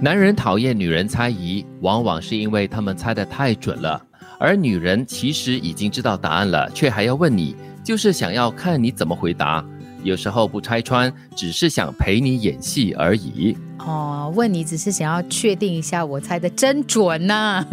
男人讨厌女人猜疑，往往是因为他们猜得太准了，而女人其实已经知道答案了，却还要问你，就是想要看你怎么回答。有时候不拆穿，只是想陪你演戏而已。哦，问你只是想要确定一下我猜的真准呐、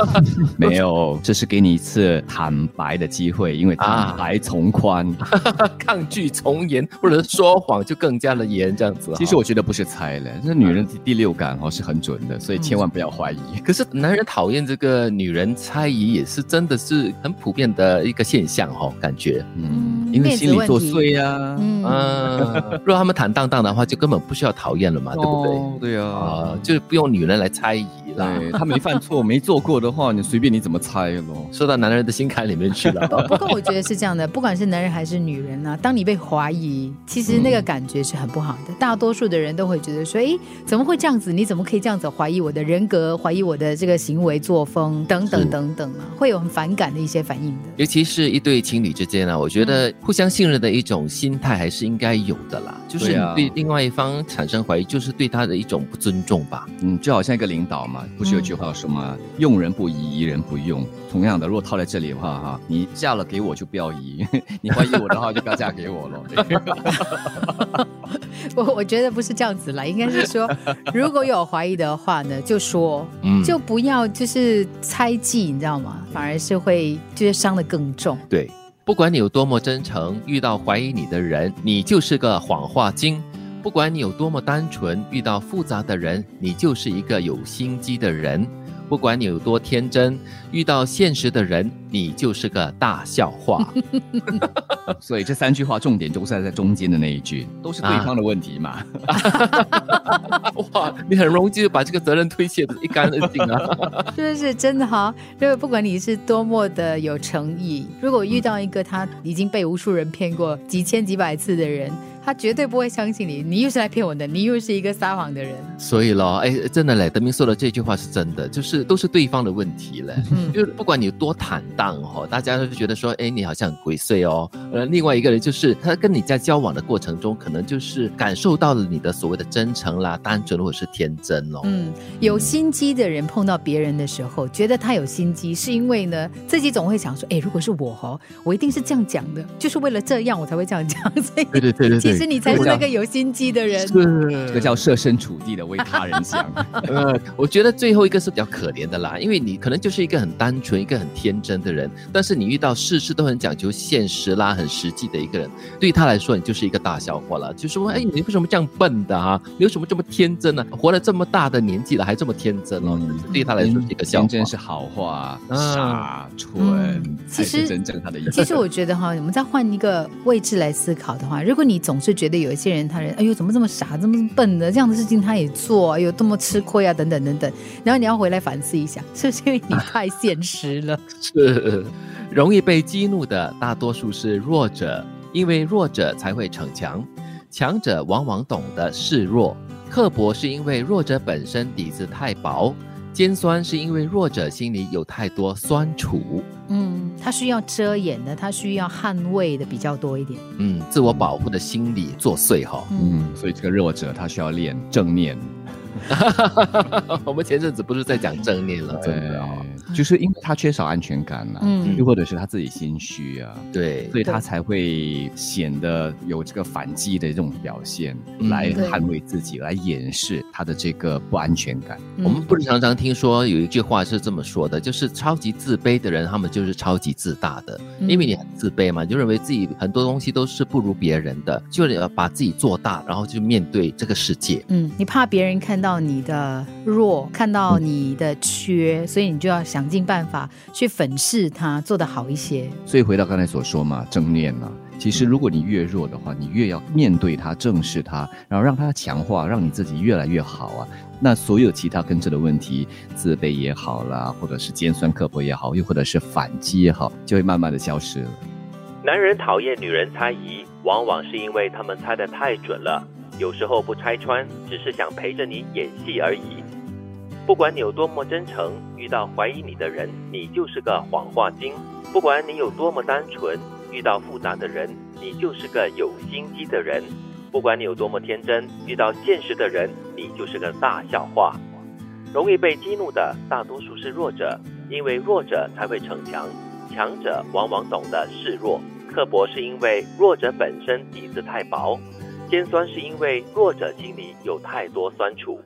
没有，这是给你一次坦白的机会，因为坦白从宽。抗拒从严或者说谎就更加的严，这样子。其实我觉得不是猜了，这女人的第六感哦是很准的，所以千万不要怀疑。可是男人讨厌这个女人猜疑，也是真的是很普遍的一个现象哦，感觉。嗯，因为心理作祟呀、嗯，嗯，如果他们坦荡荡的话，就根本不需要讨厌了嘛，对不对？哦对啊。啊，就是不用女人来猜疑啦。对他没犯错，没做过的话，你随便你怎么猜咯。说到男人的心坎里面去了。不过我觉得是这样的，不管是男人还是女人啊，当你被怀疑，其实那个感觉是很不好的。大多数的人都会觉得说，哎，怎么会这样子？你怎么可以这样子怀疑我的人格，怀疑我的这个行为作风等等等等啊，会有很反感的一些反应的。尤其是一对情侣之间啊，我觉得互相信任的一种心态还是应该有的啦。就是你对另外一方产生怀疑，就是对他的一种不尊重吧。嗯，就好像一个领导嘛，不是有句话说嘛，用人不疑，疑人不用。同样的，如果套在这里的话，哈，你嫁了给我就不要疑，你怀疑我的话就不要嫁给我了。我我觉得不是这样子啦，应该是说，如果有怀疑的话呢，就说，嗯就不要就是猜忌，你知道吗？反而是会就是伤的更重。对，不管你有多么真诚，遇到怀疑你的人，你就是个谎话精；不管你有多么单纯，遇到复杂的人，你就是一个有心机的人；不管你有多天真，遇到现实的人，你就是个大笑话。所以这三句话重点都是在中间的那一句，都是对方的问题嘛。哇，你很容易就把这个责任推卸的一干二净啊！是不是真的哈？因为不管你是多么的有诚意，如果遇到一个他已经被无数人骗过几千几百次的人，他绝对不会相信你，你又是来骗我的，你又是一个撒谎的人。所以咯，哎，真的嘞，德明说的这句话是真的，就是都是对方的问题嘞。嗯就是不管你有多坦荡哦，大家都觉得说，哎，你好像很鬼祟哦。呃，另外一个人就是他跟你在交往的过程中，可能就是感受到了你的所谓的真诚啦、单纯或者是天真哦。嗯，有心机的人碰到别人的时候，觉得他有心机，是因为呢自己总会想说，哎，如果是我哦，我一定是这样讲的，就是为了这样我才会这样讲。所以对对对对对，其实你才是那个有心机的人。这个叫设身处地的为他人想。呃，我觉得最后一个是比较可怜的啦，因为你可能就是一个很单纯、一个很天真的人，但是你遇到事事都很讲究现实啦、很实际的一个人，对他来说你就是一个大笑话了。就说，哎，你为什么这样笨的啊？你为什么这么天真呢、活了这么大的年纪了，还这么天真哦？嗯对他来说是一个笑话天。真是好话，啊傻蠢嗯才其实是真正他的意思。其实我觉得哈，我们再换一个位置来思考的话，如果你总是觉得有一些人，他人哎呦怎么这么傻，这么笨的，这样的事情他也做，哎呦多么吃亏啊，等等等等，然后你要回来反思一下，是不是因为你太现实了？是 容易被激怒的，大多数是弱者，因为弱者才会逞强，强者往往懂得示弱。刻薄是因为弱者本身底子太薄，尖酸是因为弱者心里有太多酸楚。嗯，他需要遮掩的，他需要捍卫的比较多一点。嗯，自我保护的心理作祟哈、嗯，嗯，所以这个弱者他需要练正念，我们前阵子不是在讲正念了，真的哦。对，就是因为他缺少安全感了、嗯又或者是他自己心虚啊，对所以他才会显得有这个反击的这种表现，嗯来捍卫自己，来掩饰他的这个不安全感。嗯我们不是常常听说有一句话是这么说的，就是超级自卑的人，他们就是超级自大的，嗯因为你很自卑嘛，你就认为自己很多东西都是不如别人的，就是要把自己做大，然后去面对这个世界。嗯，你怕别人看到你的弱，看到你的缺，所以你就要想尽办法去粉饰它，做得好一些。所以回到刚才所说嘛，正念嘛，其实如果你越弱的话，你越要面对它，正视它，然后让它强化，让你自己越来越好啊。那所有其他跟着的问题，自卑也好啦，或者是尖酸刻薄也好，又或者是反击也好，就会慢慢的消失了。男人讨厌女人猜疑，往往是因为他们猜得太准了。有时候不拆穿只是想陪着你演戏而已。不管你有多么真诚遇到怀疑你的人你就是个谎话精。不管你有多么单纯遇到复杂的人你就是个有心机的人。不管你有多么天真遇到现实的人你就是个大笑话。容易被激怒的大多数是弱者因为弱者才会逞强。强者往往懂得示弱刻薄是因为弱者本身底子太薄。尖酸是因为弱者心里有太多酸楚。